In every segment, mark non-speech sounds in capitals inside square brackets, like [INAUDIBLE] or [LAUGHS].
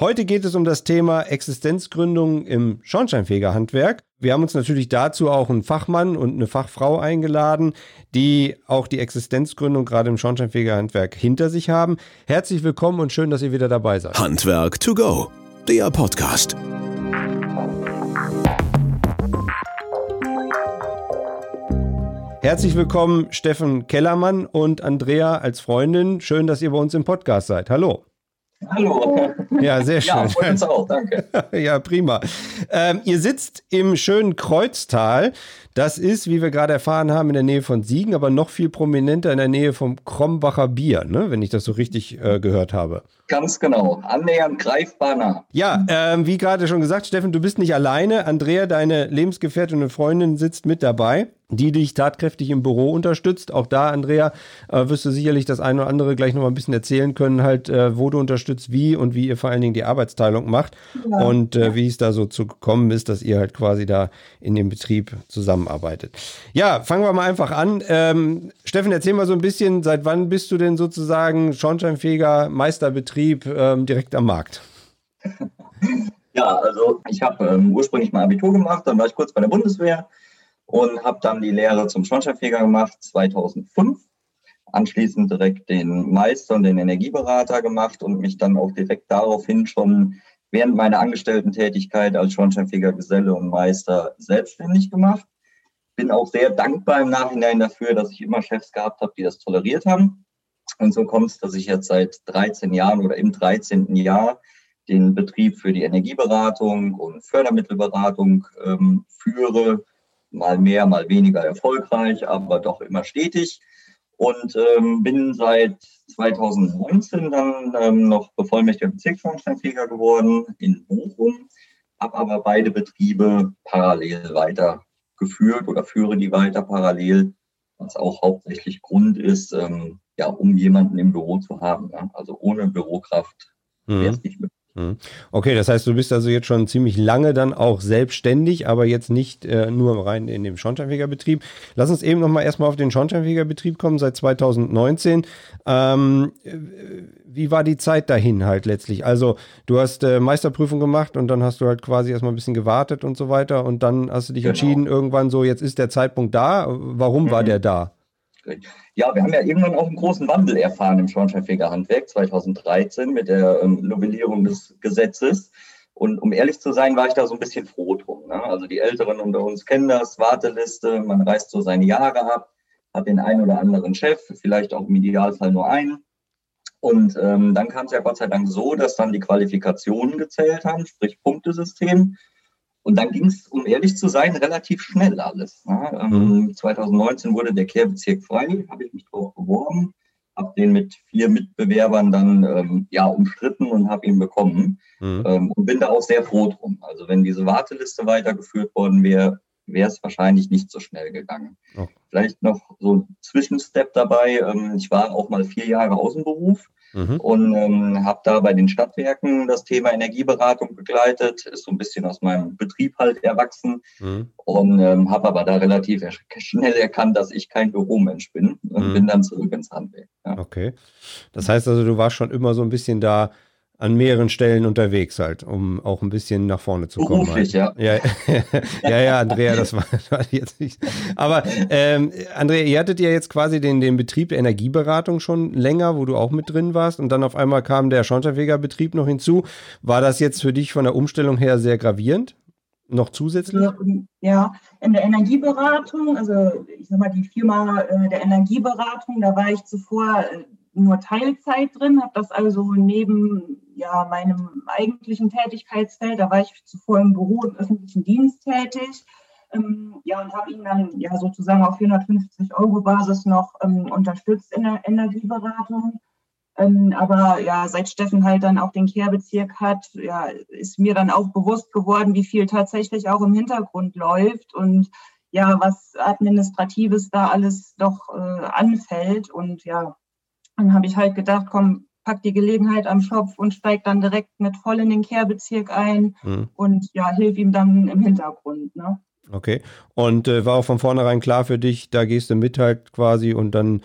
Heute geht es um das Thema Existenzgründung im Schornsteinfegerhandwerk. Wir haben uns natürlich dazu auch einen Fachmann und eine Fachfrau eingeladen, die auch die Existenzgründung gerade im Schornsteinfegerhandwerk hinter sich haben. Herzlich willkommen und schön, dass ihr wieder dabei seid. Handwerk to go, der Podcast. Herzlich willkommen, Steffen Kellermann und Andrea als Freundin. Schön, dass ihr bei uns im Podcast seid. Hallo. Hallo. Ja, sehr [LAUGHS] schön. Ja, freut uns auch, danke. [LAUGHS] ja, prima. Ähm, ihr sitzt im schönen Kreuztal. Das ist, wie wir gerade erfahren haben, in der Nähe von Siegen, aber noch viel prominenter in der Nähe vom Krombacher Bier, ne? wenn ich das so richtig äh, gehört habe. Ganz genau, annähernd greifbar nah. Ja, ähm, wie gerade schon gesagt, Steffen, du bist nicht alleine. Andrea, deine Lebensgefährtin und Freundin, sitzt mit dabei die dich tatkräftig im Büro unterstützt. Auch da, Andrea, äh, wirst du sicherlich das eine oder andere gleich noch mal ein bisschen erzählen können, halt, äh, wo du unterstützt, wie und wie ihr vor allen Dingen die Arbeitsteilung macht ja. und äh, wie es da so zu gekommen ist, dass ihr halt quasi da in dem Betrieb zusammenarbeitet. Ja, fangen wir mal einfach an. Ähm, Steffen, erzähl mal so ein bisschen, seit wann bist du denn sozusagen schornsteinfähiger Meisterbetrieb ähm, direkt am Markt? Ja, also ich habe ähm, ursprünglich mal Abitur gemacht, dann war ich kurz bei der Bundeswehr und habe dann die Lehre zum Schornsteinfeger gemacht 2005. Anschließend direkt den Meister und den Energieberater gemacht und mich dann auch direkt daraufhin schon während meiner Angestellten-Tätigkeit als Schornsteinfeger, Geselle und Meister selbstständig gemacht. Bin auch sehr dankbar im Nachhinein dafür, dass ich immer Chefs gehabt habe, die das toleriert haben. Und so kommt es, dass ich jetzt seit 13 Jahren oder im 13. Jahr den Betrieb für die Energieberatung und Fördermittelberatung ähm, führe mal mehr, mal weniger erfolgreich, aber doch immer stetig. Und ähm, bin seit 2019 dann ähm, noch bevollmächtigter Bezirksschornsteinfeger geworden in Bochum, habe aber beide Betriebe parallel weitergeführt oder führe die weiter parallel, was auch hauptsächlich Grund ist, ähm, ja, um jemanden im Büro zu haben. Ja? Also ohne Bürokraft mhm. wäre es nicht möglich. Hm. Okay, das heißt, du bist also jetzt schon ziemlich lange dann auch selbstständig, aber jetzt nicht äh, nur rein in dem Schornsteinfegerbetrieb. Lass uns eben nochmal erstmal auf den Schornsteinfegerbetrieb kommen, seit 2019. Ähm, wie war die Zeit dahin halt letztlich? Also, du hast äh, Meisterprüfung gemacht und dann hast du halt quasi erstmal ein bisschen gewartet und so weiter und dann hast du dich genau. entschieden, irgendwann so, jetzt ist der Zeitpunkt da. Warum mhm. war der da? Ja, wir haben ja irgendwann auch einen großen Wandel erfahren im Schornsteinfegerhandwerk 2013 mit der ähm, Novellierung des Gesetzes. Und um ehrlich zu sein, war ich da so ein bisschen froh drum. Ne? Also die Älteren unter uns kennen das, Warteliste, man reißt so seine Jahre ab, hat den einen oder anderen Chef, vielleicht auch im Idealfall nur einen. Und ähm, dann kam es ja Gott sei Dank so, dass dann die Qualifikationen gezählt haben, sprich Punktesystem. Und dann ging es, um ehrlich zu sein, relativ schnell alles. Ne? Mhm. 2019 wurde der Kehrbezirk frei, habe ich mich drauf beworben, habe den mit vier Mitbewerbern dann ähm, ja umstritten und habe ihn bekommen mhm. ähm, und bin da auch sehr froh drum. Also wenn diese Warteliste weitergeführt worden wäre, wäre es wahrscheinlich nicht so schnell gegangen. Oh. Vielleicht noch so ein Zwischenstep dabei. Ähm, ich war auch mal vier Jahre Außenberuf mhm. und ähm, habe da bei den Stadtwerken das Thema Energieberatung begleitet, ist so ein bisschen aus meinem Betrieb halt erwachsen mhm. und ähm, habe aber da relativ schnell erkannt, dass ich kein Büromensch bin und mhm. bin dann zurück ins Handwerk. Ja. Okay, das heißt also, du warst schon immer so ein bisschen da an mehreren Stellen unterwegs halt, um auch ein bisschen nach vorne zu kommen. Beruflich, halt. ja. ja. [LAUGHS] Ja, ja, Andrea, das war, [LAUGHS] war jetzt nicht. Aber ähm, Andrea, ihr hattet ja jetzt quasi den, den Betrieb der Energieberatung schon länger, wo du auch mit drin warst und dann auf einmal kam der Schornsteinfegerbetrieb noch hinzu. War das jetzt für dich von der Umstellung her sehr gravierend? Noch zusätzlich? Ja, in der Energieberatung, also ich sag mal, die Firma äh, der Energieberatung, da war ich zuvor äh, nur Teilzeit drin, habe das also neben ja, meinem eigentlichen Tätigkeitsfeld, da war ich zuvor im Büro im öffentlichen Dienst tätig, ähm, ja, und habe ihn dann ja sozusagen auf 450 Euro Basis noch ähm, unterstützt in der Energieberatung. Ähm, aber ja, seit Steffen halt dann auch den Kehrbezirk hat, ja, ist mir dann auch bewusst geworden, wie viel tatsächlich auch im Hintergrund läuft und ja, was Administratives da alles doch äh, anfällt. Und ja, dann habe ich halt gedacht, komm, pack die Gelegenheit am Schopf und steig dann direkt mit voll in den Kehrbezirk ein mhm. und ja, hilf ihm dann im Hintergrund. Ne? Okay. Und äh, war auch von vornherein klar für dich, da gehst du mit halt quasi und dann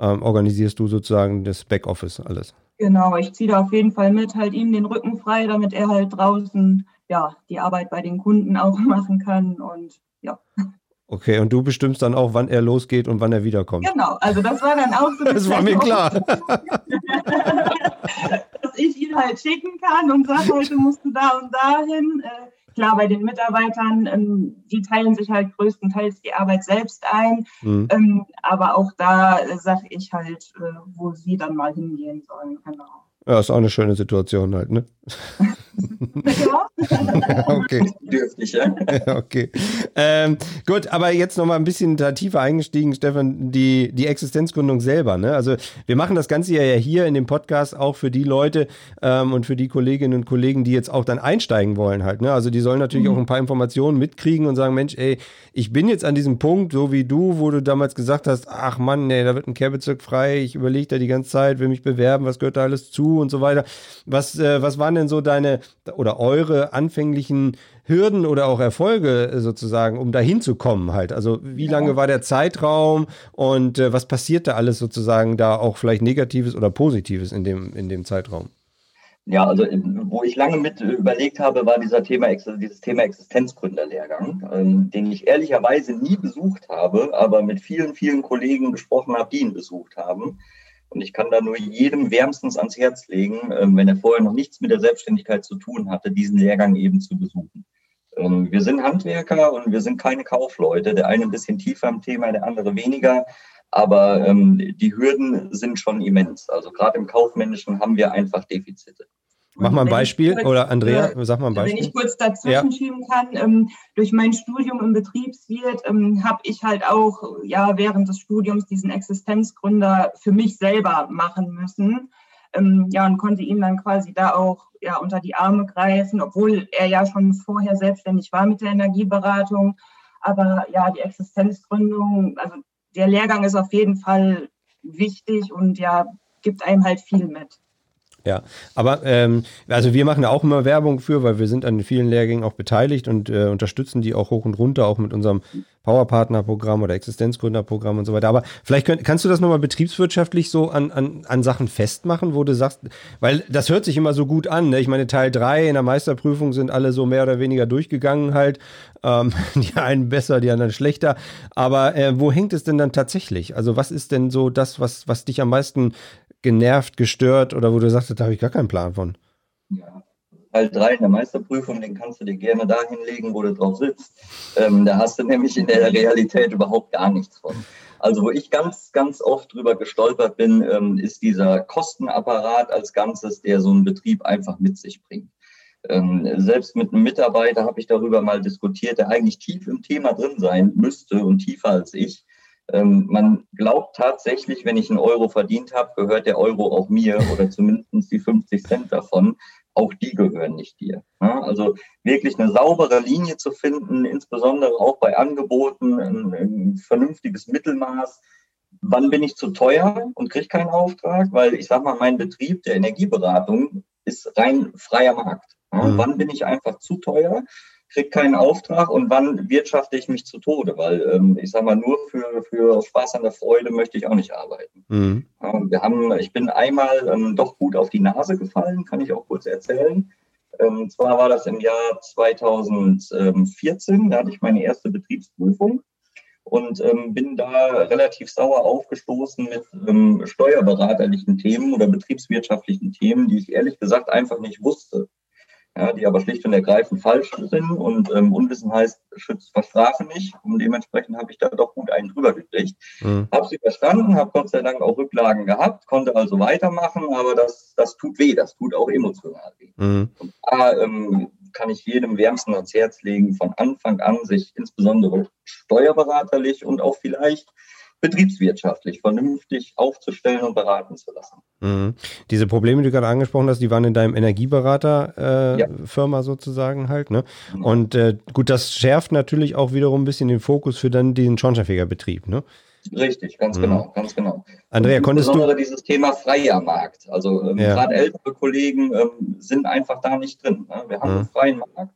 ähm, organisierst du sozusagen das Backoffice alles. Genau, ich ziehe da auf jeden Fall mit, halt ihm den Rücken frei, damit er halt draußen ja die Arbeit bei den Kunden auch [LAUGHS] machen kann und ja. Okay, und du bestimmst dann auch, wann er losgeht und wann er wiederkommt. Genau, also das war dann auch so. [LAUGHS] Das war mir klar. [LAUGHS] Dass ich ihn halt schicken kann und sage, heute musst du da und dahin. Äh, klar, bei den Mitarbeitern, ähm, die teilen sich halt größtenteils die Arbeit selbst ein. Mhm. Ähm, aber auch da äh, sage ich halt, äh, wo sie dann mal hingehen sollen. Genau. Ja, ist auch eine schöne Situation halt, ne? ja. [LAUGHS] okay. Dürftig, ja. okay. Ähm, gut, aber jetzt nochmal ein bisschen da tiefer eingestiegen, Stefan, die, die Existenzgründung selber. Ne? Also wir machen das Ganze ja hier in dem Podcast auch für die Leute ähm, und für die Kolleginnen und Kollegen, die jetzt auch dann einsteigen wollen halt. Ne? Also die sollen natürlich mhm. auch ein paar Informationen mitkriegen und sagen, Mensch, ey, ich bin jetzt an diesem Punkt, so wie du, wo du damals gesagt hast, ach Mann, nee, da wird ein Kehrbezirk frei, ich überlege da die ganze Zeit, will mich bewerben, was gehört da alles zu und so weiter. Was, äh, was waren denn so deine oder eure anfänglichen Hürden oder auch Erfolge äh, sozusagen, um dahin zu kommen halt? Also wie lange war der Zeitraum und äh, was passiert da alles sozusagen da auch vielleicht Negatives oder Positives in dem, in dem Zeitraum? Ja, also wo ich lange mit überlegt habe, war dieser Thema, dieses Thema Existenzgründerlehrgang, ähm, den ich ehrlicherweise nie besucht habe, aber mit vielen, vielen Kollegen gesprochen habe, die ihn besucht haben. Und ich kann da nur jedem wärmstens ans Herz legen, ähm, wenn er vorher noch nichts mit der Selbstständigkeit zu tun hatte, diesen Lehrgang eben zu besuchen. Ähm, wir sind Handwerker und wir sind keine Kaufleute. Der eine ein bisschen tiefer im Thema, der andere weniger. Aber ähm, die Hürden sind schon immens. Also gerade im Kaufmännischen haben wir einfach Defizite. Mach mal ein Beispiel kurz, oder Andrea, äh, sag mal ein Beispiel. Wenn ich kurz dazwischen ja. schieben kann, ähm, durch mein Studium im Betriebswirt ähm, habe ich halt auch ja während des Studiums diesen Existenzgründer für mich selber machen müssen. Ähm, ja, und konnte ihm dann quasi da auch ja, unter die Arme greifen, obwohl er ja schon vorher selbstständig war mit der Energieberatung. Aber ja, die Existenzgründung, also der Lehrgang ist auf jeden Fall wichtig und ja, gibt einem halt viel mit. Ja, aber ähm, also wir machen da auch immer Werbung für, weil wir sind an vielen Lehrgängen auch beteiligt und äh, unterstützen die auch hoch und runter, auch mit unserem Powerpartner-Programm oder Existenzgründerprogramm und so weiter. Aber vielleicht könnt, kannst du das nochmal betriebswirtschaftlich so an, an, an Sachen festmachen, wo du sagst, weil das hört sich immer so gut an. Ne? Ich meine, Teil 3 in der Meisterprüfung sind alle so mehr oder weniger durchgegangen halt. Ähm, [LAUGHS] die einen besser, die anderen schlechter. Aber äh, wo hängt es denn dann tatsächlich? Also was ist denn so das, was, was dich am meisten genervt, gestört oder wo du sagst, da habe ich gar keinen Plan von? Ja. Teil 3 in der Meisterprüfung, den kannst du dir gerne da hinlegen, wo du drauf sitzt. Ähm, da hast du nämlich in der Realität überhaupt gar nichts von. Also wo ich ganz, ganz oft drüber gestolpert bin, ähm, ist dieser Kostenapparat als Ganzes, der so einen Betrieb einfach mit sich bringt. Ähm, selbst mit einem Mitarbeiter habe ich darüber mal diskutiert, der eigentlich tief im Thema drin sein müsste und tiefer als ich. Ähm, man glaubt tatsächlich, wenn ich einen Euro verdient habe, gehört der Euro auch mir oder zumindest die 50 Cent davon. Auch die gehören nicht dir. Ja, also wirklich eine saubere Linie zu finden, insbesondere auch bei Angeboten, ein, ein vernünftiges Mittelmaß. Wann bin ich zu teuer und kriege keinen Auftrag? Weil ich sage mal, mein Betrieb der Energieberatung ist rein freier Markt. Ja, mhm. Wann bin ich einfach zu teuer? Kriege keinen Auftrag und wann wirtschafte ich mich zu Tode? Weil ähm, ich sage mal, nur für, für Spaß an der Freude möchte ich auch nicht arbeiten. Mhm. Ähm, wir haben, ich bin einmal ähm, doch gut auf die Nase gefallen, kann ich auch kurz erzählen. Ähm, zwar war das im Jahr 2014, da hatte ich meine erste Betriebsprüfung und ähm, bin da relativ sauer aufgestoßen mit ähm, steuerberaterlichen Themen oder betriebswirtschaftlichen Themen, die ich ehrlich gesagt einfach nicht wusste ja, die aber schlicht und ergreifend falsch sind und ähm, Unwissen heißt, schützt vor Strafe nicht und dementsprechend habe ich da doch gut einen drüber gekriegt. Mhm. Habe sie verstanden, habe Gott sei Dank auch Rücklagen gehabt, konnte also weitermachen, aber das, das tut weh, das tut auch emotional weh. Mhm. Und da ähm, kann ich jedem wärmsten ans Herz legen, von Anfang an sich insbesondere steuerberaterlich und auch vielleicht betriebswirtschaftlich vernünftig aufzustellen und beraten zu lassen. Mhm. Diese Probleme, die du gerade angesprochen hast, die waren in deinem Energieberater-Firma äh, ja. sozusagen halt. Ne? Mhm. Und äh, gut, das schärft natürlich auch wiederum ein bisschen den Fokus für dann den Schornsteinfegerbetrieb. Ne? Richtig, ganz mhm. genau, ganz genau. Andrea, konntest du dieses Thema freier Markt. Also ähm, ja. gerade ältere Kollegen ähm, sind einfach da nicht drin. Ne? Wir haben mhm. einen freien Markt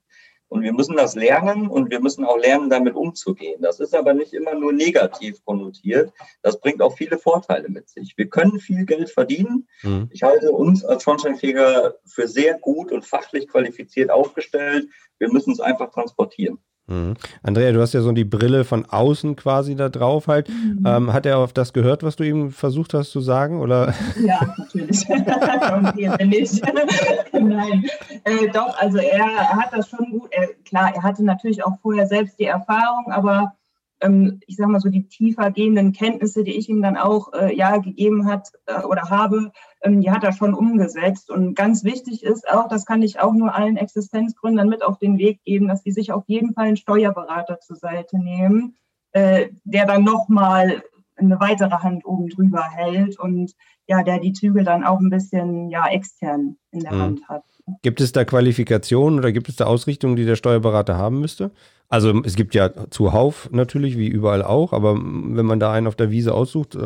Und wir müssen das lernen und wir müssen auch lernen, damit umzugehen. Das ist aber nicht immer nur negativ konnotiert. Das bringt auch viele Vorteile mit sich. Wir können viel Geld verdienen. Mhm. Ich halte uns als Schornsteinfeger für sehr gut und fachlich qualifiziert aufgestellt. Wir müssen es einfach transportieren. Mhm. Andrea, du hast ja so die Brille von außen quasi da drauf halt. Mhm. Ähm, hat er auf das gehört, was du ihm versucht hast zu sagen? Oder? [LAUGHS] Ja, natürlich. [LAUGHS] nicht. [LAUGHS] Nein. Äh, doch, also er, er, hat das schon gut. Er, klar, er hatte natürlich auch vorher selbst die Erfahrung, aber ähm, ich sage mal so, die tiefer gehenden Kenntnisse, die ich ihm dann auch äh, ja gegeben hat äh, oder habe, ähm, die hat er schon umgesetzt. Und ganz wichtig ist auch, das kann ich auch nur allen Existenzgründern mit auf den Weg geben, dass sie sich auf jeden Fall einen Steuerberater zur Seite nehmen, äh, der dann nochmal eine weitere Hand oben drüber hält und ja, der die Zügel dann auch ein bisschen ja extern in der mhm. Hand hat. Gibt es da Qualifikationen oder gibt es da Ausrichtungen, die der Steuerberater haben müsste? Also es gibt ja zuhauf natürlich, wie überall auch, aber wenn man da einen auf der Wiese aussucht, äh,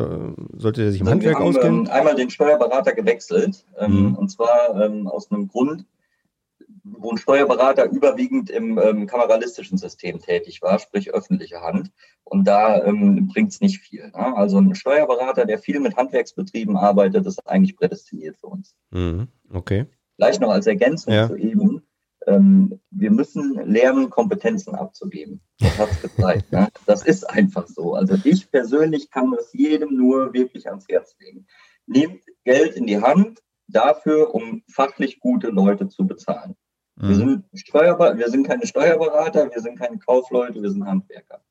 sollte der sich im also Handwerk wir haben, auskennen? Ähm, einmal den Steuerberater gewechselt ähm, mhm. und zwar ähm, aus einem Grund, wo ein Steuerberater überwiegend im ähm, kameralistischen System tätig war, sprich öffentliche Hand. Und da ähm, bringt es nicht viel. Ne? Also ein Steuerberater, der viel mit Handwerksbetrieben arbeitet, ist eigentlich prädestiniert für uns. Mhm. Okay. Vielleicht noch als Ergänzung ja. zu eben ähm, wir müssen lernen, Kompetenzen abzugeben. Das hat es gezeigt. ne? [LAUGHS] Das ist einfach so. Also ich persönlich kann das jedem nur wirklich ans Herz legen. Nehmt Geld in die Hand dafür, um fachlich gute Leute zu bezahlen. Mhm. Wir, sind Steuerber wir sind keine Steuerberater, wir sind keine Kaufleute, wir sind Handwerker.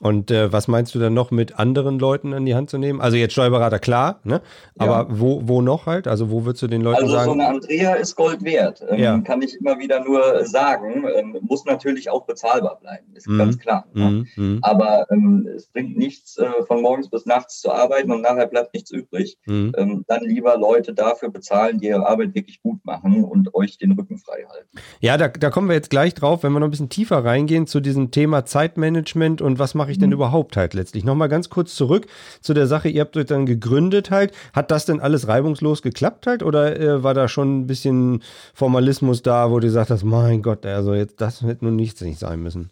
Und äh, was meinst du dann noch mit anderen Leuten an die Hand zu nehmen? Also jetzt Steuerberater, klar, ne? Aber ja. wo, wo noch halt? Also wo würdest du den Leuten also sagen? Also so eine Andrea ist Gold wert. Ähm, ja. Kann ich immer wieder nur sagen. Ähm, muss natürlich auch bezahlbar bleiben, ist mhm. ganz klar. Ne? Mhm. Aber ähm, es bringt nichts, äh, von morgens bis nachts zu arbeiten und nachher bleibt nichts übrig. Mhm. Ähm, dann lieber Leute dafür bezahlen, die ihre Arbeit wirklich gut machen und euch den Rücken frei halten. Ja, da, da kommen wir jetzt gleich drauf, wenn wir noch ein bisschen tiefer reingehen zu diesem Thema Zeitmanagement und was mache mache ich denn mhm. überhaupt halt letztlich? Nochmal ganz kurz zurück zu der Sache, ihr habt euch dann gegründet halt. Hat das denn alles reibungslos geklappt halt oder äh, war da schon ein bisschen Formalismus da, wo du gesagt hast, mein Gott, also jetzt das hätte nun nichts nicht sein müssen?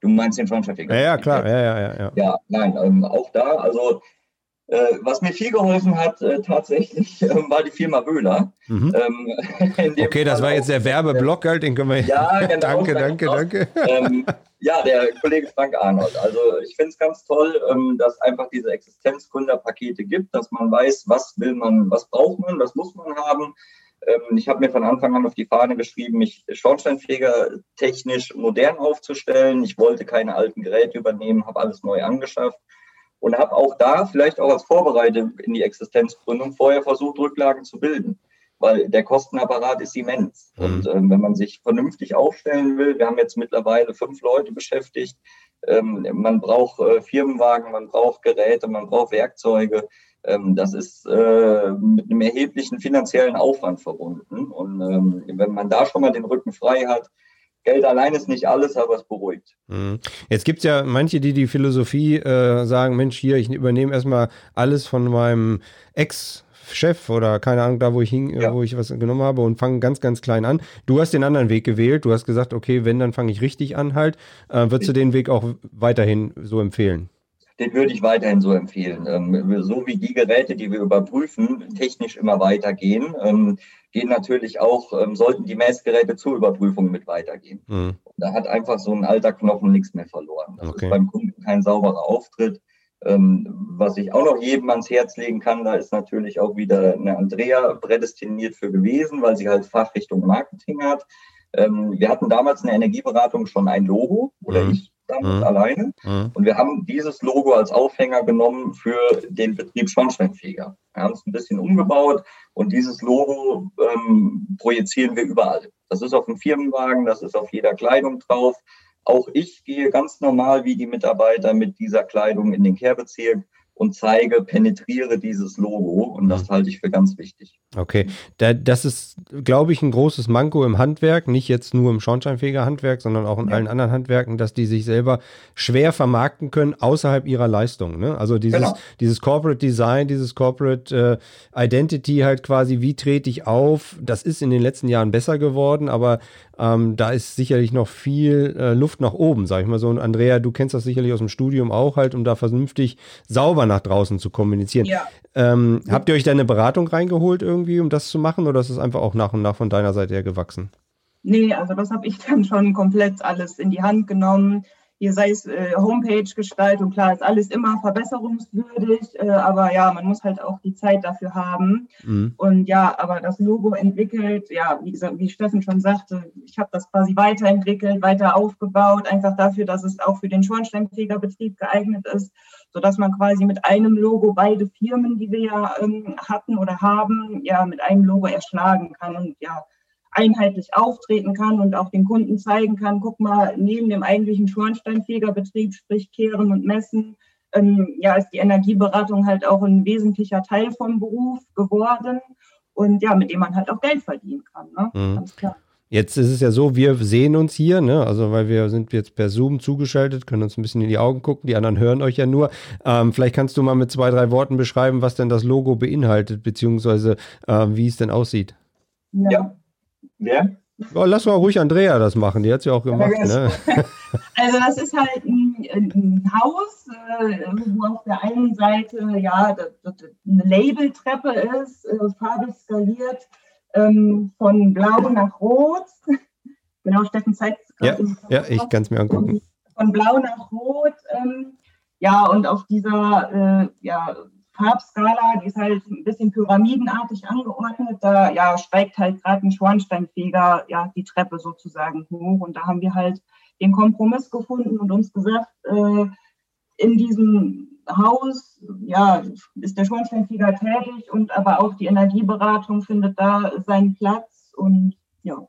Du meinst den Fronttraffic? Ja, ja, klar, ja, ja, ja. Ja, ja nein, ähm, auch da, also was mir viel geholfen hat, äh, tatsächlich, [LAUGHS] äh, war die Firma Wöhler. Mhm. Ähm, [LAUGHS] okay, das war jetzt der Werbeblock, halt, den können wir. Ja, [LAUGHS] genau. danke, danke, danke. Ähm, ja, der Kollege Frank Arnold. Also ich finde es ganz toll, ähm, dass einfach diese Existenzgründerpakete gibt, dass man weiß, was will man, was braucht man, was muss man haben. Ähm, ich habe mir von Anfang an auf die Fahne geschrieben, mich Schornsteinfeger technisch modern aufzustellen. Ich wollte keine alten Geräte übernehmen, habe alles neu angeschafft und habe auch da vielleicht auch als Vorbereitung in die Existenzgründung vorher versucht, Rücklagen zu bilden weil der Kostenapparat ist immens. Mhm. Und ähm, wenn man sich vernünftig aufstellen will, wir haben jetzt mittlerweile fünf Leute beschäftigt, ähm, man braucht äh, Firmenwagen, man braucht Geräte, man braucht Werkzeuge. Ähm, das ist äh, mit einem erheblichen finanziellen Aufwand verbunden. Und ähm, wenn man da schon mal den Rücken frei hat, Geld allein ist nicht alles, aber es beruhigt. Mhm. Jetzt gibt es ja manche, die die Philosophie äh, sagen, Mensch, hier, ich übernehme erstmal alles von meinem Ex- Chef oder keine Ahnung, da wo ich hing, ja. wo ich was genommen habe und fange ganz, ganz klein an. Du hast den anderen Weg gewählt. Du hast gesagt, okay, wenn, dann fange ich richtig an halt. Äh, würdest du den Weg auch weiterhin so empfehlen? Den würde ich weiterhin so empfehlen. Ähm, so wie die Geräte, die wir überprüfen, technisch immer weitergehen, ähm, gehen natürlich auch, ähm, sollten die Messgeräte zur Überprüfung mit weitergehen. Mhm. Da hat einfach so ein alter Knochen nichts mehr verloren. Das okay. ist beim Kunden kein sauberer Auftritt. Was ich auch noch jedem ans Herz legen kann, da ist natürlich auch wieder eine Andrea prädestiniert für gewesen, weil sie halt Fachrichtung Marketing hat. Wir hatten damals in der Energieberatung schon ein Logo oder mhm. ich damals mhm. alleine. Mhm. Und wir haben dieses Logo als Aufhänger genommen für den Betrieb Schornsteinfeger. Wir haben es ein bisschen umgebaut und dieses Logo ähm, projizieren wir überall. Das ist auf dem Firmenwagen, das ist auf jeder Kleidung drauf. Auch ich gehe ganz normal wie die Mitarbeiter mit dieser Kleidung in den Kehrbezirk und zeige, penetriere dieses Logo. Und das mhm. halte ich für ganz wichtig. Okay, da, das ist, glaube ich, ein großes Manko im Handwerk, nicht jetzt nur im Schornsteinfeger-Handwerk, sondern auch in ja. allen anderen Handwerken, dass die sich selber schwer vermarkten können außerhalb ihrer Leistung. Ne? Also dieses, genau. dieses Corporate Design, dieses Corporate äh, Identity halt quasi, wie trete ich auf, das ist in den letzten Jahren besser geworden, aber ähm, da ist sicherlich noch viel äh, Luft nach oben, sag ich mal so. Und Andrea, du kennst das sicherlich aus dem Studium auch halt, um da vernünftig sauber nach draußen zu kommunizieren. Ja. Ähm. Habt ihr euch da eine Beratung reingeholt irgendwie, um das zu machen, oder ist es einfach auch nach und nach von deiner Seite her gewachsen? Nee, also das habe ich dann schon komplett alles in die Hand genommen hier sei es äh, Homepage-Gestaltung, klar, ist alles immer verbesserungswürdig, äh, aber ja, man muss halt auch die Zeit dafür haben. Mhm. Und ja, aber das Logo entwickelt, ja, wie gesagt, wie Steffen schon sagte, ich habe das quasi weiterentwickelt, weiter aufgebaut, einfach dafür, dass es auch für den Schornsteinfegerbetrieb geeignet ist, sodass man quasi mit einem Logo beide Firmen, die wir ja ähm, hatten oder haben, ja, mit einem Logo erschlagen kann. Und ja, einheitlich auftreten kann und auch den Kunden zeigen kann, guck mal, neben dem eigentlichen Schornsteinfegerbetrieb, sprich Kehren und Messen, ähm, ja, ist die Energieberatung halt auch ein wesentlicher Teil vom Beruf geworden und ja, mit dem man halt auch Geld verdienen kann. Ne? Mhm. Ganz klar. Jetzt ist es ja so, wir sehen uns hier, ne? also weil wir sind jetzt per Zoom zugeschaltet, können uns ein bisschen in die Augen gucken, die anderen hören euch ja nur. Ähm, vielleicht kannst du mal mit zwei, drei Worten beschreiben, was denn das Logo beinhaltet, beziehungsweise äh, wie es denn aussieht. Ja. Wer? Oh, lass mal ruhig Andrea das machen, die hat es ja auch gemacht. Ne? [LAUGHS] Also das ist halt ein, ein Haus, äh, wo auf der einen Seite ja eine Labeltreppe ist, äh, farbig skaliert, ähm, von blau nach rot. [LAUGHS] Genau, Steffen zeigt es gerade. Ja, ja, ich kann es mir angucken. Von blau nach rot. Ähm, ja, und auf dieser äh, ja, Farbskala, die ist halt ein bisschen pyramidenartig angeordnet. Da ja, steigt halt gerade ein Schornsteinfeger ja, die Treppe sozusagen hoch. Und da haben wir halt den Kompromiss gefunden und uns gesagt, äh, in diesem Haus ja, ist der Schornsteinfeger tätig und aber auch die Energieberatung findet da seinen Platz. Und ja,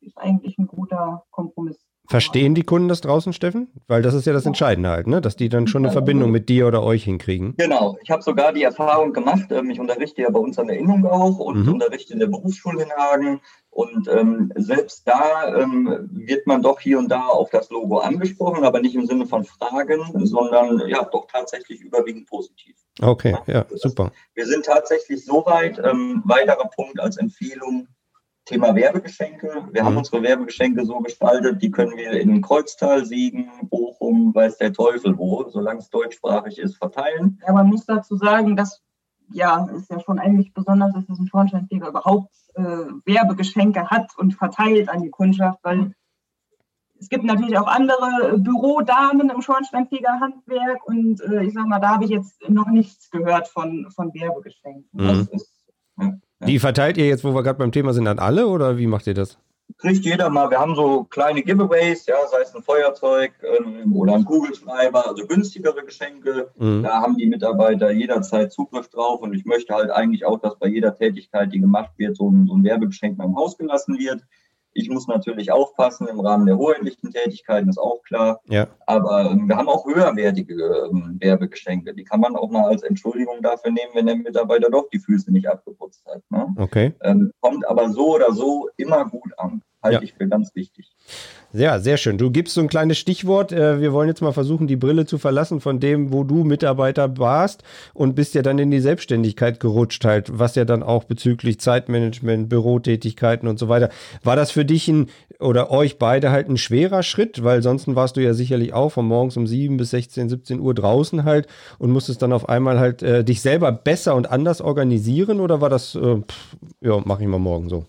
ist eigentlich ein guter Kompromiss. Verstehen die Kunden das draußen, Steffen? Weil das ist ja das Entscheidende halt, ne? dass die dann schon eine Verbindung mit dir oder euch hinkriegen. Genau, ich habe sogar die Erfahrung gemacht, ähm, ich unterrichte ja bei uns an der Innung auch und mhm. unterrichte in der Berufsschule in Hagen. Und ähm, selbst da ähm, wird man doch hier und da auf das Logo angesprochen, aber nicht im Sinne von Fragen, sondern ja doch tatsächlich überwiegend positiv. Okay, ja, ja super. Wir sind tatsächlich so weit, ähm, weiterer Punkt als Empfehlung, Thema Werbegeschenke. Wir mhm. haben unsere Werbegeschenke so gestaltet, die können wir in Kreuztal, Siegen, Bochum, weiß der Teufel wo, solange es deutschsprachig ist, verteilen. Ja, man muss dazu sagen, dass ja, ist ja schon eigentlich besonders, dass das ein Schornsteinfeger überhaupt äh, Werbegeschenke hat und verteilt an die Kundschaft, weil es gibt natürlich auch andere Bürodamen im Schornsteinfegerhandwerk und äh, ich sag mal, da habe ich jetzt noch nichts gehört von, von Werbegeschenken. Mhm. Das ist ja. Die verteilt ihr jetzt, wo wir gerade beim Thema sind, an alle oder wie macht ihr das? Kriegt jeder mal. Wir haben so kleine Giveaways, ja, sei es ein Feuerzeug ähm, oder ein Kugelschreiber, also günstigere Geschenke. Mhm. Da haben die Mitarbeiter jederzeit Zugriff drauf und ich möchte halt eigentlich auch, dass bei jeder Tätigkeit, die gemacht wird, so ein, so ein Werbegeschenk mal im Haus gelassen wird. Ich muss natürlich aufpassen im Rahmen der hoheitlichen Tätigkeiten, ist auch klar. Ja. Aber ähm, wir haben auch höherwertige ähm, Werbegeschenke. Die kann man auch mal als Entschuldigung dafür nehmen, wenn der Mitarbeiter doch die Füße nicht abgeputzt hat. Ne? Okay. Ähm, kommt aber so oder so immer gut an. Halte ja. ich für ganz wichtig. Ja, sehr schön. Du gibst so ein kleines Stichwort. Äh, wir wollen jetzt mal versuchen, die Brille zu verlassen von dem, wo du Mitarbeiter warst und bist ja dann in die Selbstständigkeit gerutscht halt, was ja dann auch bezüglich Zeitmanagement, Bürotätigkeiten und so weiter. War das für dich ein oder euch beide halt ein schwerer Schritt? Weil sonst warst du ja sicherlich auch von morgens um 7 bis 16, 17 Uhr draußen halt und musstest dann auf einmal halt äh, dich selber besser und anders organisieren oder war das, äh, pff, ja, mach ich mal morgen so?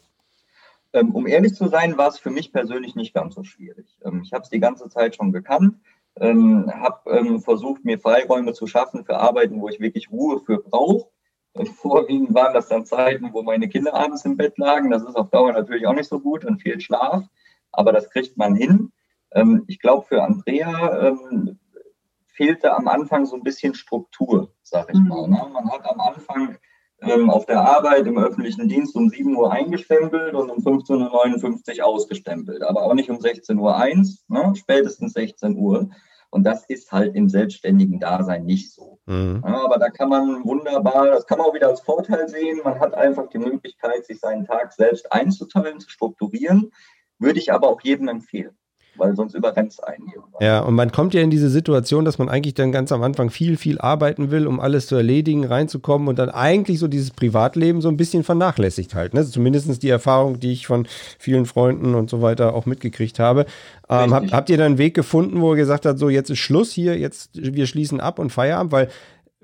Ähm, um ehrlich zu sein, war es für mich persönlich nicht ganz so schwierig. Ähm, ich habe es die ganze Zeit schon gekannt, ähm, habe versucht, mir Freiräume zu schaffen für Arbeiten, wo ich wirklich Ruhe für brauche. Äh, vorwiegend waren das dann Zeiten, wo meine Kinder abends im Bett lagen. Das ist auf Dauer natürlich auch nicht so gut und fehlt Schlaf, aber das kriegt man hin. ich glaube, für Andrea fehlte am Anfang so ein bisschen Struktur, sag ich mal. Ne? Man hat am Anfang ähm, auf der Arbeit im öffentlichen Dienst um 7 Uhr eingestempelt und um 15.59 Uhr ausgestempelt, aber auch nicht um 16.01 Uhr, ne? spätestens 16 Uhr. Und das ist halt im selbstständigen Dasein nicht so. Mhm. Ja, aber da kann man wunderbar, das kann man auch wieder als Vorteil sehen. Man hat einfach die Möglichkeit, sich seinen Tag selbst einzuteilen, zu strukturieren. Würde ich aber auch jedem empfehlen weil sonst überrennt es einen irgendwann. Ja, und man kommt ja in diese Situation, dass man eigentlich dann ganz am Anfang viel, viel arbeiten will, um alles zu erledigen, reinzukommen und dann eigentlich so dieses Privatleben so ein bisschen vernachlässigt halt. Ne? Zumindest die Erfahrung, die ich von vielen Freunden und so weiter auch mitgekriegt habe. Ähm, habt, habt ihr dann einen Weg gefunden, wo ihr gesagt habt, so jetzt ist Schluss hier, jetzt wir schließen ab und Feierabend, weil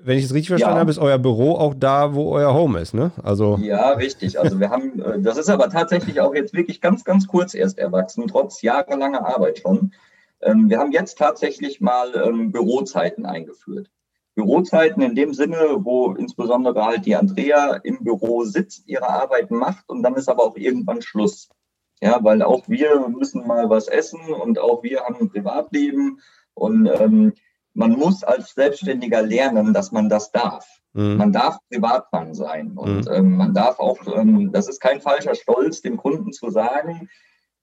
wenn ich es richtig verstanden ja. habe, ist euer Büro auch da, wo euer Home ist, ne? Also ja, richtig. Also wir haben, äh, das ist aber tatsächlich auch jetzt wirklich ganz, ganz kurz erst erwachsen, trotz jahrelanger Arbeit schon. Ähm, wir haben jetzt tatsächlich mal ähm, Bürozeiten eingeführt. Bürozeiten in dem Sinne, wo insbesondere halt die Andrea im Büro sitzt, ihre Arbeit macht und dann ist aber auch irgendwann Schluss. Ja, weil auch wir müssen mal was essen und auch wir haben ein Privatleben und ähm, man muss als Selbstständiger lernen, dass man das darf. Mhm. Man darf Privatmann sein und mhm. ähm, man darf auch, ähm, das ist kein falscher Stolz, dem Kunden zu sagen,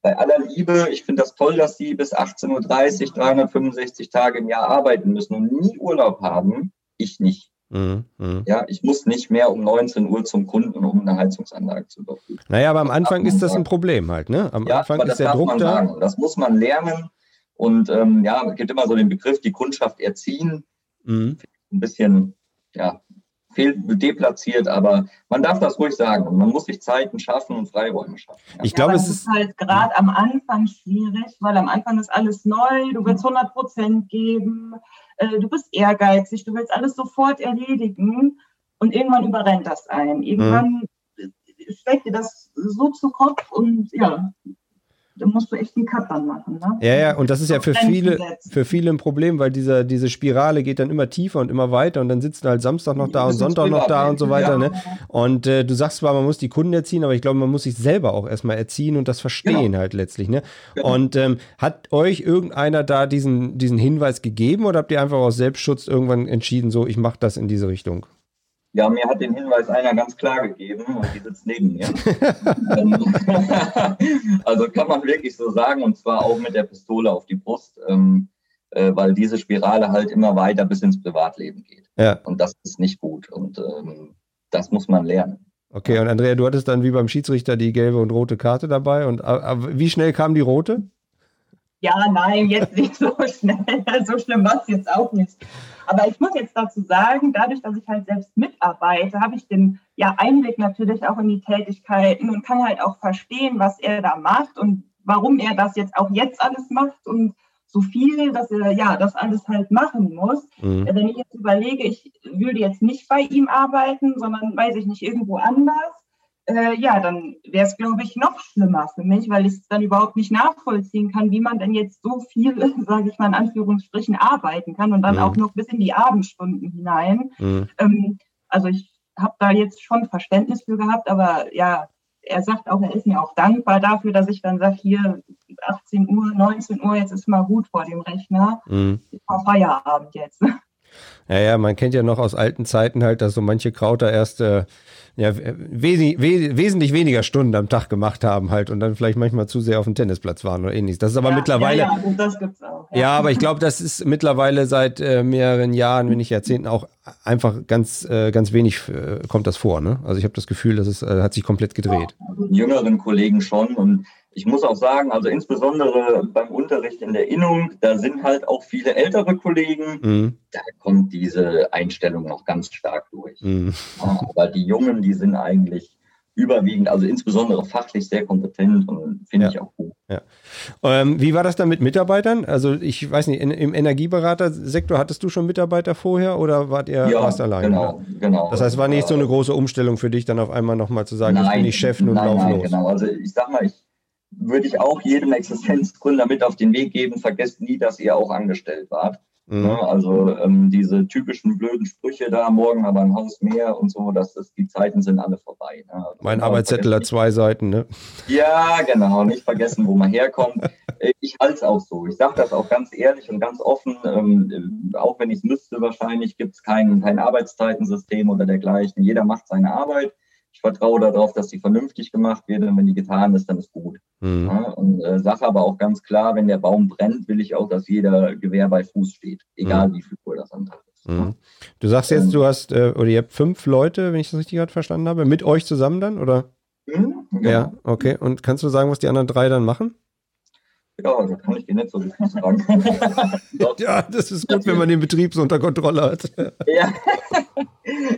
bei aller Liebe, ich finde das toll, dass Sie bis 18.30 Uhr 365 Tage im Jahr arbeiten müssen und nie Urlaub haben. Ich nicht. Mhm, mhm. Ja, ich muss nicht mehr um 19 Uhr zum Kunden, um eine Heizungsanlage zu überprüfen. Naja, aber am Anfang ist das ein Problem halt, ne? Am ja, Anfang ist der Druck da. Sagen. Das muss man lernen. Und ähm, ja, es gibt immer so den Begriff, die Kundschaft erziehen. Mhm. Ein bisschen, ja, fehlt deplatziert, aber man darf das ruhig sagen. Und man muss sich Zeiten schaffen und Freiräume schaffen. Ja. Ich glaube, ja, es ist halt gerade am Anfang schwierig, weil am Anfang ist alles neu, du willst 100 Prozent geben, äh, du bist ehrgeizig, du willst alles sofort erledigen und irgendwann überrennt das ein. Irgendwann mhm. steckt dir das so zu Kopf und ja, da musst du echt einen Cut dann machen. Ne? Ja, ja, und das ist ja für viele, für viele ein Problem, weil dieser, diese Spirale geht dann immer tiefer und immer weiter und dann sitzt du halt Samstag noch da und Sonntag noch da und so weiter. Ja. Ne? Und äh, du sagst zwar, man muss die Kunden erziehen, aber ich glaube, man muss sich selber auch erstmal erziehen und das verstehen genau. halt letztlich. Ne? Genau. Und ähm, hat euch irgendeiner da diesen, diesen Hinweis gegeben oder habt ihr einfach aus Selbstschutz irgendwann entschieden, so, ich mache das in diese Richtung? Ja, mir hat den Hinweis einer ganz klar gegeben und die sitzt neben mir. [LAUGHS] also kann man wirklich so sagen und zwar auch mit der Pistole auf die Brust, ähm, äh, weil diese Spirale halt immer weiter bis ins Privatleben geht. Ja. Und das ist nicht gut und ähm, das muss man lernen. Okay, und Andrea, du hattest dann wie beim Schiedsrichter die gelbe und rote Karte dabei und äh, wie schnell kam die rote? Ja, nein, jetzt nicht so [LAUGHS] schnell. So schlimm war es jetzt auch nicht. Aber ich muss jetzt dazu sagen, dadurch, dass ich halt selbst mitarbeite, habe ich den ja, Einblick natürlich auch in die Tätigkeiten und kann halt auch verstehen, was er da macht und warum er das jetzt auch jetzt alles macht und so viel, dass er ja das alles halt machen muss. Mhm. Wenn ich jetzt überlege, ich würde jetzt nicht bei ihm arbeiten, sondern weiß ich nicht, irgendwo anders, äh, ja, dann wäre es, glaube ich, noch schlimmer für mich, weil ich es dann überhaupt nicht nachvollziehen kann, wie man denn jetzt so viel, [LAUGHS] sage ich mal in Anführungsstrichen, arbeiten kann und dann mhm. auch noch bis in die Abendstunden hinein. Mhm. Ähm, also ich habe da jetzt schon Verständnis für gehabt, aber ja, er sagt auch, er ist mir auch dankbar dafür, dass ich dann sage, hier 18 Uhr, 19 Uhr, jetzt ist mal gut vor dem Rechner. Mhm. Ich Feierabend jetzt. [LAUGHS] Ja, ja, man kennt ja noch aus alten Zeiten halt, dass so manche Krauter erst äh, ja, wes wes wesentlich weniger Stunden am Tag gemacht haben halt und dann vielleicht manchmal zu sehr auf dem Tennisplatz waren oder ähnliches. Das ist aber ja, mittlerweile. Ja, ja, das gibt's auch. Ja, ja aber ich glaube, das ist mittlerweile seit äh, mehreren Jahren, wenn nicht Jahrzehnten auch einfach ganz, äh, ganz wenig äh, kommt das vor. Ne? Also ich habe das Gefühl, dass es äh, hat sich komplett gedreht. Also jüngeren Kollegen schon und ich muss auch sagen, also insbesondere beim Unterricht in der Innung, da sind halt auch viele ältere Kollegen, mhm. da kommt diese Einstellung noch ganz stark durch. Mhm. aber die Jungen, die sind eigentlich überwiegend, also insbesondere fachlich sehr kompetent und finde ja. ich auch gut. Ja. Ähm, wie war das dann mit Mitarbeitern? Also ich weiß nicht, in, im Energieberatersektor hattest du schon Mitarbeiter vorher oder wart ihr ja, fast allein? Genau, genau. Das heißt, war nicht so eine große Umstellung für dich, dann auf einmal nochmal zu sagen, nein, ich bin nicht Chef und lauf los. Genau, also ich sag mal, ich würde ich auch jedem Existenzgründer mit auf den Weg geben, vergesst nie, dass ihr auch angestellt wart. Mhm. Ne, also ähm, diese typischen blöden Sprüche da, morgen aber ein Haus mehr und so, dass das, die Zeiten sind alle vorbei. Ne? Also mein Arbeitszettel hat zwei Seiten, ne? Ja, genau, nicht vergessen, wo man herkommt. [LAUGHS] Äh, ich halte es auch so. Ich sage das auch ganz ehrlich und ganz offen, ähm, äh, auch wenn ich es müsste, wahrscheinlich gibt es kein, kein Arbeitszeitensystem oder dergleichen. Jeder macht seine Arbeit ich vertraue darauf, dass die vernünftig gemacht wird und wenn die getan ist, dann ist gut. Mhm. Ja, und äh, sage aber auch ganz klar, wenn der Baum brennt, will ich auch, dass jeder Gewehr bei Fuß steht, egal mhm. wie viel Uhr das am Tag ist. Mhm. Du sagst jetzt, ähm, du hast, äh, oder ihr habt fünf Leute, wenn ich das richtig gerade verstanden habe, mit euch zusammen dann, oder? Mhm, genau. Ja, okay. Und kannst du sagen, was die anderen drei dann machen? Ja, da kann ich dir nicht so viel sagen. [LAUGHS] ja, das ist gut, wenn man den Betrieb so unter Kontrolle hat. ja, [LAUGHS]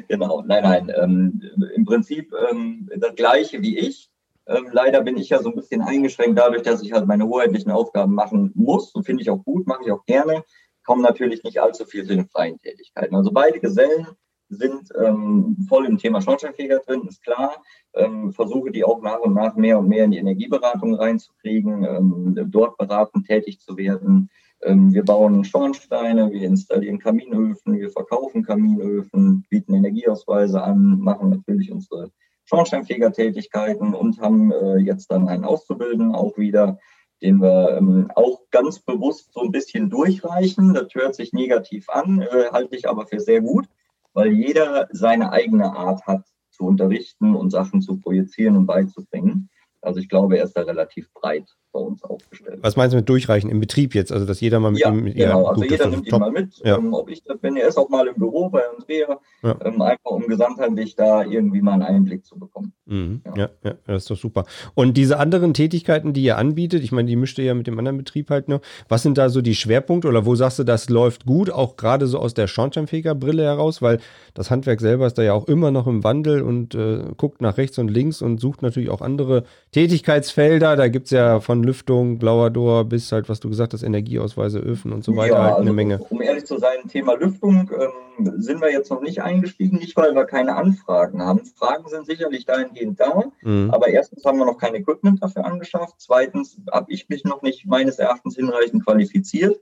genau. Nein, nein. Ähm, Im Prinzip ähm, das Gleiche wie ich. Ähm, leider bin ich ja so ein bisschen eingeschränkt dadurch, dass ich halt meine hoheitlichen Aufgaben machen muss. Und finde ich auch gut, mache ich auch gerne. Kommen natürlich nicht allzu viel zu den freien Tätigkeiten. Also beide Gesellen sind ähm, voll im Thema Schornsteinfeger drin, ist klar. Ähm, versuche die auch nach und nach mehr und mehr in die Energieberatung reinzukriegen, ähm, dort beratend tätig zu werden. Ähm, wir bauen Schornsteine, wir installieren Kaminöfen, wir verkaufen Kaminöfen, bieten Energieausweise an, machen natürlich unsere Schornsteinfeger-Tätigkeiten und haben äh, jetzt dann einen Auszubildenden auch wieder, den wir ähm, auch ganz bewusst so ein bisschen durchreichen. Das hört sich negativ an, äh, halte ich aber für sehr gut weil jeder seine eigene Art hat zu unterrichten und Sachen zu projizieren und beizubringen. Also ich glaube, er ist da relativ breit bei uns aufgestellt. Was meinst du mit durchreichen im Betrieb jetzt? Also dass jeder mal mit ja, ihm. Genau, ja, also gut, jeder nimmt ihn mal mit. Ja. Ähm, ob ich das bin, er ist auch mal im Büro bei Andrea, ja. ähm, einfach um gesamtheitlich da irgendwie mal einen Einblick zu bekommen. Mhm. Ja. ja. das ist doch super. Und diese anderen Tätigkeiten, die ihr anbietet, ich meine, die mischt ihr ja mit dem anderen Betrieb halt noch. Was sind da so die Schwerpunkte oder wo sagst du, das läuft gut, auch gerade so aus der Schornsteinfegerbrille heraus, weil das Handwerk selber ist da ja auch immer noch im Wandel und äh, guckt nach rechts und links und sucht natürlich auch andere Tätigkeitsfelder. Da gibt es ja von Lüftung, blauer Door bis halt, was du gesagt hast, Energieausweise, Öfen und so weiter, ja, halt eine also, Menge. Um ehrlich zu sein, Thema Lüftung ähm, sind wir jetzt noch nicht eingestiegen, nicht weil wir keine Anfragen haben. Fragen sind sicherlich dahingehend da, mhm. aber erstens haben wir noch kein Equipment dafür angeschafft. Zweitens habe ich mich noch nicht meines Erachtens hinreichend qualifiziert.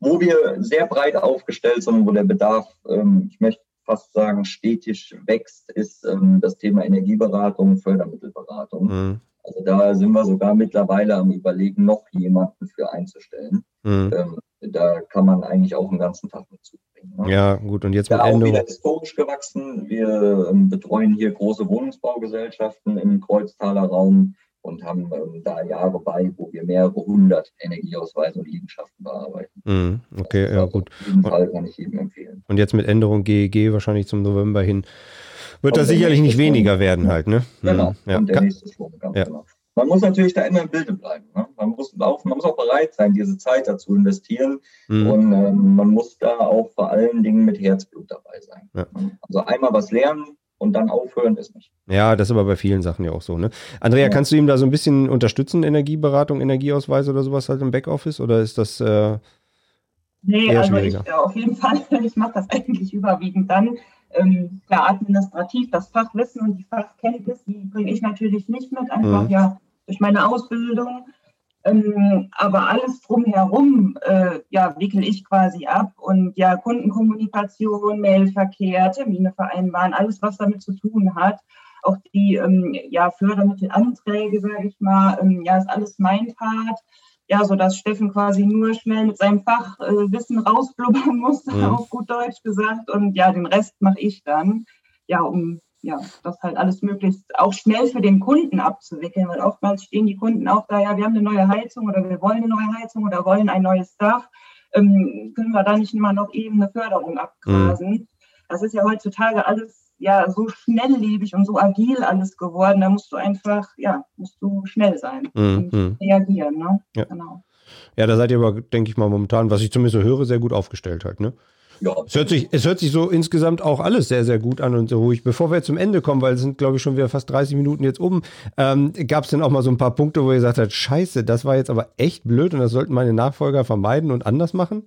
Wo wir sehr breit aufgestellt sind, wo der Bedarf, ähm, ich möchte fast sagen, stetig wächst, ist ähm, das Thema Energieberatung, Fördermittelberatung. Mhm. Also da sind wir sogar mittlerweile am Überlegen, noch jemanden für einzustellen. Mhm. Ähm, da kann man eigentlich auch einen ganzen Tag mit zubringen. Ne? Ja, gut. Und jetzt mit auch wieder historisch gewachsen. Wir ähm, betreuen hier große Wohnungsbaugesellschaften im Kreuztaler Raum und haben ähm, da Jahre bei, wo wir mehrere hundert Energieausweise und Liegenschaften bearbeiten. Mhm. Okay, also ja, gut. Auf jeden Fall kann ich jedem empfehlen. Und jetzt mit Änderung GEG wahrscheinlich zum November hin wird das sicherlich nicht weniger Schwung. werden halt, ne? Genau, mhm. ja. und der nächste Schwung, ganz ja. genau. Man muss natürlich da immer im Bilde bleiben. Ne? Man muss laufen, man muss auch bereit sein, diese Zeit dazu investieren. Mhm. Und ähm, man muss da auch vor allen Dingen mit Herzblut dabei sein. Ja. Also einmal was lernen, und dann aufhören ist nicht. Ja, das ist aber bei vielen Sachen ja auch so. Ne? Andrea, ja. kannst du ihm da so ein bisschen unterstützen, Energieberatung, Energieausweis oder sowas halt im Backoffice? Oder ist das. Äh, nee, also ich, auf jeden Fall, [LAUGHS] ich mache das eigentlich überwiegend dann, ähm, klar, administrativ das Fachwissen und die Fachkenntnis, die bringe ich natürlich nicht mit, einfach mhm. ja durch meine Ausbildung. Ähm, aber alles drumherum, äh, ja, wickel ich quasi ab und ja, Kundenkommunikation, Mailverkehr, Termine vereinbaren, alles, was damit zu tun hat. Auch die ähm, ja, Fördermittelanträge, sage ich mal, ähm, ja, ist alles mein Part ja, so dass Steffen quasi nur schnell mit seinem Fachwissen äh, rausblubbern muss, mhm. auf gut Deutsch gesagt. Und ja, den Rest mache ich dann, ja, um ja, das halt alles möglichst auch schnell für den Kunden abzuwickeln, weil oftmals stehen die Kunden auch da, ja, wir haben eine neue Heizung oder wir wollen eine neue Heizung oder wollen ein neues Dach. Ähm, können wir da nicht immer noch eben eine Förderung abgrasen? Mhm. Das ist ja heutzutage alles ja so schnelllebig und so agil alles geworden. Da musst du einfach, ja, musst du schnell sein mhm. und mhm. reagieren. Ne? Ja. Genau. Ja, da seid ihr aber, denke ich mal, momentan, was ich zumindest so höre, sehr gut aufgestellt halt, ne? Ja. Es hört, sich, es hört sich so insgesamt auch alles sehr, sehr gut an und so ruhig. Bevor wir zum Ende kommen, weil es sind, glaube ich, schon wieder fast 30 Minuten jetzt um, ähm, gab es denn auch mal so ein paar Punkte, wo ihr gesagt habt, scheiße, das war jetzt aber echt blöd und das sollten meine Nachfolger vermeiden und anders machen?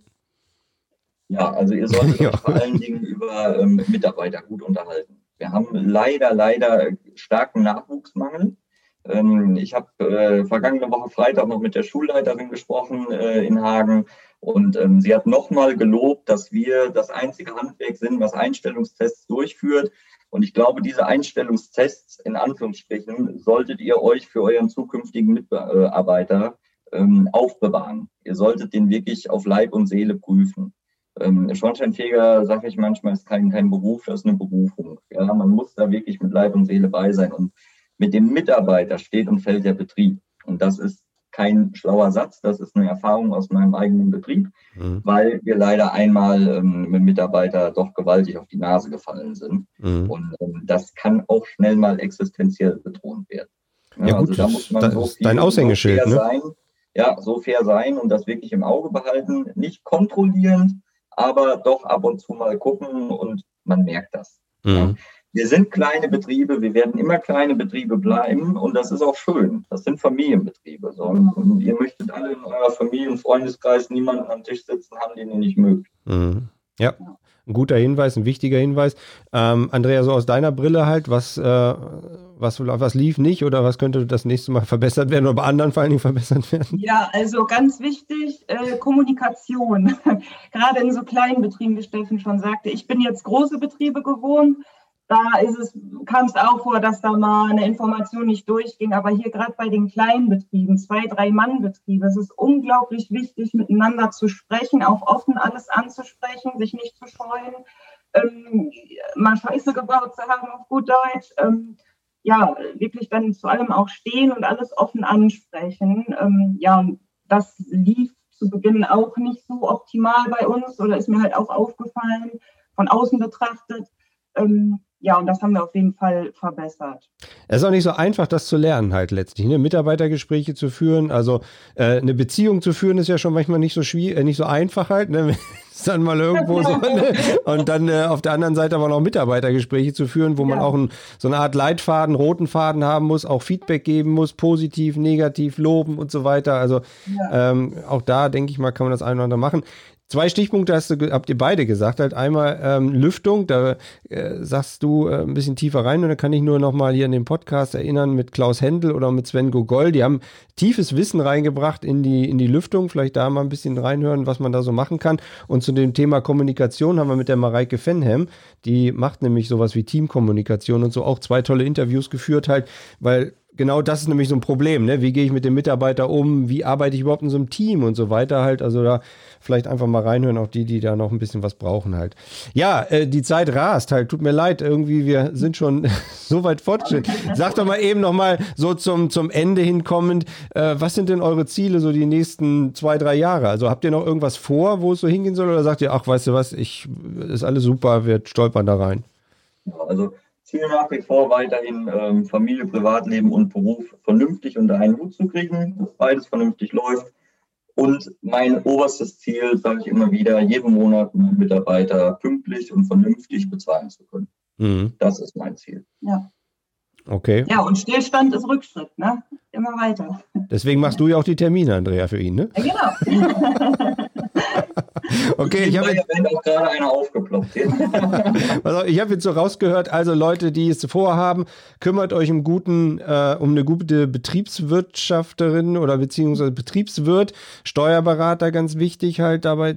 Ja, also ihr solltet [LAUGHS] ja. euch vor allen Dingen über ähm, Mitarbeiter gut unterhalten. Wir haben leider, leider starken Nachwuchsmangel. Ähm, ich habe äh, vergangene Woche Freitag noch mit der Schulleiterin gesprochen äh, in Hagen und ähm, sie hat nochmal gelobt, dass wir das einzige Handwerk sind, was Einstellungstests durchführt. Und ich glaube, diese Einstellungstests in Anführungsstrichen solltet ihr euch für euren zukünftigen Mitarbeiter ähm, aufbewahren. Ihr solltet den wirklich auf Leib und Seele prüfen. Ähm, Schornsteinfeger, sage ich manchmal, ist kein, kein Beruf, das ist eine Berufung. Ja, man muss da wirklich mit Leib und Seele bei sein. Und mit dem Mitarbeiter steht und fällt der Betrieb. Und das ist kein schlauer Satz, das ist eine Erfahrung aus meinem eigenen Betrieb, mhm. weil wir leider einmal ähm, mit Mitarbeiter doch gewaltig auf die Nase gefallen sind. Mhm. Und ähm, das kann auch schnell mal existenziell bedroht werden. Ja, ja also gut, da muss man so viel, dein Aushängeschild, so ne? sein, ja, so fair sein und das wirklich im Auge behalten, nicht kontrollierend, aber doch ab und zu mal gucken und man merkt das. Mhm. Wir sind kleine Betriebe, wir werden immer kleine Betriebe bleiben und das ist auch schön. Das sind Familienbetriebe. So. Und ihr möchtet alle in eurer Familie und Freundeskreis niemanden am Tisch sitzen haben, den ihr nicht mögt. Mhm. Ja. Ein guter Hinweis, ein wichtiger Hinweis. Ähm, Andrea, so aus deiner Brille halt, was, äh, was, was lief nicht oder was könnte das nächste Mal [LAUGHS] verbessert werden oder bei anderen vor allen Dingen verbessert werden? Ja, also ganz wichtig, äh, Kommunikation. [LAUGHS] Gerade in so kleinen Betrieben, wie Steffen schon sagte. Ich bin jetzt große Betriebe gewohnt da ist es, kam es auch vor, dass da mal eine Information nicht durchging. Aber hier gerade bei den kleinen Betrieben, zwei, drei Mann-Betriebe, es ist unglaublich wichtig, miteinander zu sprechen, auch offen alles anzusprechen, sich nicht zu scheuen, ähm, mal Scheiße gebaut zu haben auf gut Deutsch. Ähm, ja, wirklich dann zu allem auch stehen und alles offen ansprechen. Ähm, ja, das lief zu Beginn auch nicht so optimal bei uns oder ist mir halt auch aufgefallen, von außen betrachtet. Ähm, ja, und das haben wir auf jeden Fall verbessert. Es ist auch nicht so einfach, das zu lernen, halt letztlich. Ne? Mitarbeitergespräche zu führen, also äh, eine Beziehung zu führen, ist ja schon manchmal nicht so schwierig, äh, nicht so einfach halt. Ne? Ist dann mal irgendwo so. [LAUGHS] Ne? Und dann äh, auf der anderen Seite aber noch Mitarbeitergespräche zu führen, wo man ja. auch ein, so eine Art Leitfaden, roten Faden haben muss, auch Feedback geben muss, positiv, negativ, loben und so weiter. Also ja. ähm, auch da, denke ich mal, kann man das ein oder andere machen. Zwei Stichpunkte hast du, habt ihr beide gesagt. Halt einmal ähm, Lüftung, da äh, sagst du äh, ein bisschen tiefer rein und da kann ich nur noch mal hier in den Podcast erinnern mit Klaus Händel oder mit Sven Gogol. Die haben tiefes Wissen reingebracht in die, in die Lüftung. Vielleicht da mal ein bisschen reinhören, was man da so machen kann. Und zu dem Thema Kommunikation haben wir mit der Mareike Fenham, die macht nämlich sowas wie Teamkommunikation und so auch zwei tolle Interviews geführt halt, weil genau das ist nämlich so ein Problem. Ne? Wie gehe ich mit dem Mitarbeiter um? Wie arbeite ich überhaupt in so einem Team und so weiter halt? Also da vielleicht einfach mal reinhören, auch die, die da noch ein bisschen was brauchen halt. Ja, äh, die Zeit rast halt. Tut mir leid, irgendwie wir sind schon [LAUGHS] so weit fortgeschritten. Sag doch mal eben noch mal so zum, zum Ende hinkommend, äh, was sind denn eure Ziele so die nächsten zwei, drei Jahre? Also habt ihr noch irgendwas vor, wo es so hingehen soll oder sagt ihr, ach, weißt du was, ich, ist alles super, wir stolpern da rein? Also Ziel nach wie vor weiterhin ähm, Familie, Privatleben und Beruf vernünftig unter einen Hut zu kriegen, dass beides vernünftig läuft. Und mein oberstes Ziel, sage ich immer wieder, jeden Monat einen Mitarbeiter pünktlich und vernünftig bezahlen zu können. Mhm. Das ist mein Ziel. Ja. Okay. Ja, und Stillstand ist Rückschritt, ne? Immer weiter. Deswegen machst du ja auch die Termine, Andrea, für ihn, ne? Ja, genau. [LAUGHS] [LAUGHS] Okay, ich habe jetzt also, [LAUGHS] ich habe jetzt so rausgehört, also Leute, die es vorhaben, kümmert euch um guten, äh, um eine gute Betriebswirtschafterin oder beziehungsweise Betriebswirt, Steuerberater ganz wichtig halt dabei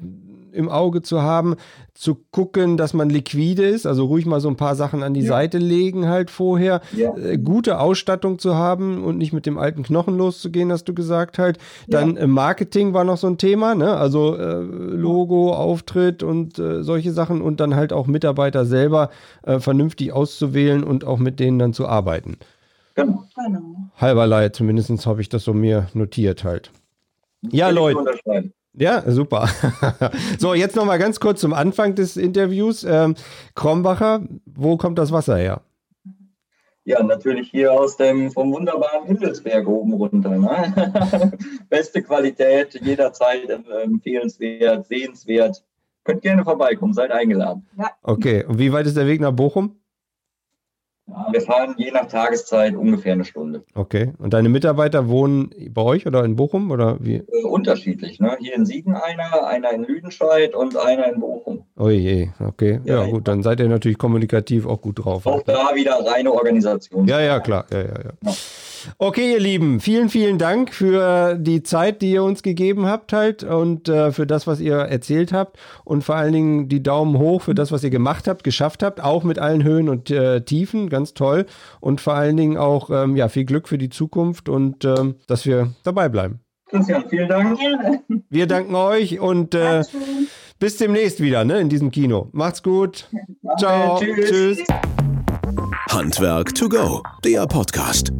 im Auge zu haben, zu gucken, dass man liquide ist, also ruhig mal so ein paar Sachen an die ja. Seite legen halt vorher, ja. äh, gute Ausstattung zu haben und nicht mit dem alten Knochen loszugehen, hast du gesagt halt. Dann ja. äh, Marketing war noch so ein Thema, ne? Also äh, Logo, Auftritt und äh, solche Sachen und dann halt auch Mitarbeiter selber äh, vernünftig auszuwählen und auch mit denen dann zu arbeiten. Genau. Halberlei, zumindest habe ich das so mir notiert halt. Ja, Leute. Ja, super. [LAUGHS] so, jetzt noch mal ganz kurz zum Anfang des Interviews. Ähm, Krombacher, wo kommt das Wasser her? Ja, natürlich hier aus dem vom wunderbaren Himmelsberg oben runter. Ne? [LAUGHS] Beste Qualität, jederzeit empfehlenswert, sehenswert. Könnt gerne vorbeikommen, seid eingeladen. Ja. Okay, und wie weit ist der Weg nach Bochum? Wir fahren je nach Tageszeit ungefähr eine Stunde. Okay. Und deine Mitarbeiter wohnen bei euch oder in Bochum oder wie? Äh, unterschiedlich. Ne? Hier in Siegen einer, einer in Lüdenscheid und einer in Bochum. Oh je, okay. Ja, ja gut, dann seid ihr natürlich kommunikativ auch gut drauf. Auch da wieder reine Organisation. Ja, ja, klar. Ja, ja, ja. ja. Okay, ihr Lieben, vielen, vielen Dank für die Zeit, die ihr uns gegeben habt halt und äh, für das, was ihr erzählt habt und vor allen Dingen die Daumen hoch für das, was ihr gemacht habt, geschafft habt, auch mit allen Höhen und äh, Tiefen, ganz toll und vor allen Dingen auch ähm, ja viel Glück für die Zukunft und ähm, dass wir dabei bleiben. Christian, vielen Dank. Wir danken euch und äh, bis demnächst wieder ne, in diesem Kino. Macht's gut. Ciao. Tschüss. Handwerk to go, der Podcast.